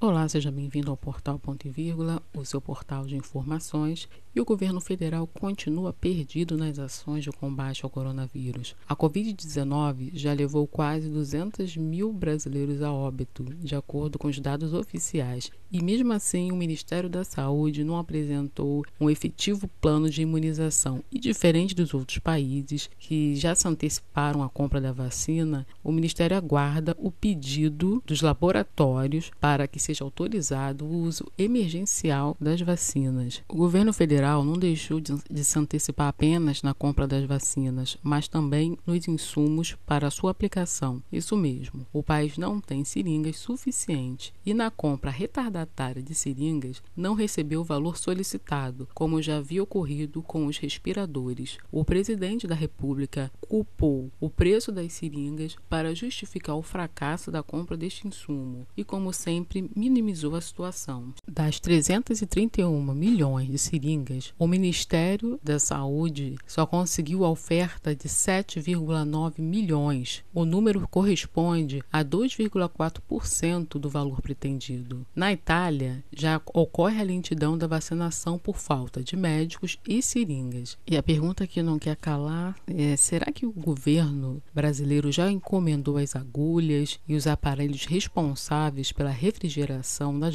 Olá, seja bem-vindo ao Portal Ponto e Vírgula, o seu portal de informações. E o governo federal continua perdido nas ações de combate ao coronavírus. A Covid-19 já levou quase 200 mil brasileiros a óbito, de acordo com os dados oficiais. E mesmo assim, o Ministério da Saúde não apresentou um efetivo plano de imunização. E diferente dos outros países que já se anteciparam à compra da vacina, o Ministério aguarda o pedido dos laboratórios para que seja autorizado o uso emergencial das vacinas. O governo federal não deixou de, de se antecipar apenas na compra das vacinas, mas também nos insumos para sua aplicação. Isso mesmo, o país não tem seringas suficientes e na compra retardatária de seringas não recebeu o valor solicitado, como já havia ocorrido com os respiradores. O presidente da República culpou o preço das seringas para justificar o fracasso da compra deste insumo e, como sempre, minimizou a situação. Das 331 milhões de seringas, o Ministério da Saúde só conseguiu a oferta de 7,9 milhões. O número corresponde a 2,4% do valor pretendido. Na Itália, já ocorre a lentidão da vacinação por falta de médicos e seringas. E a pergunta que não quer calar é: será que o governo brasileiro já encomendou as agulhas e os aparelhos responsáveis pela refrigeração das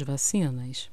vacinas?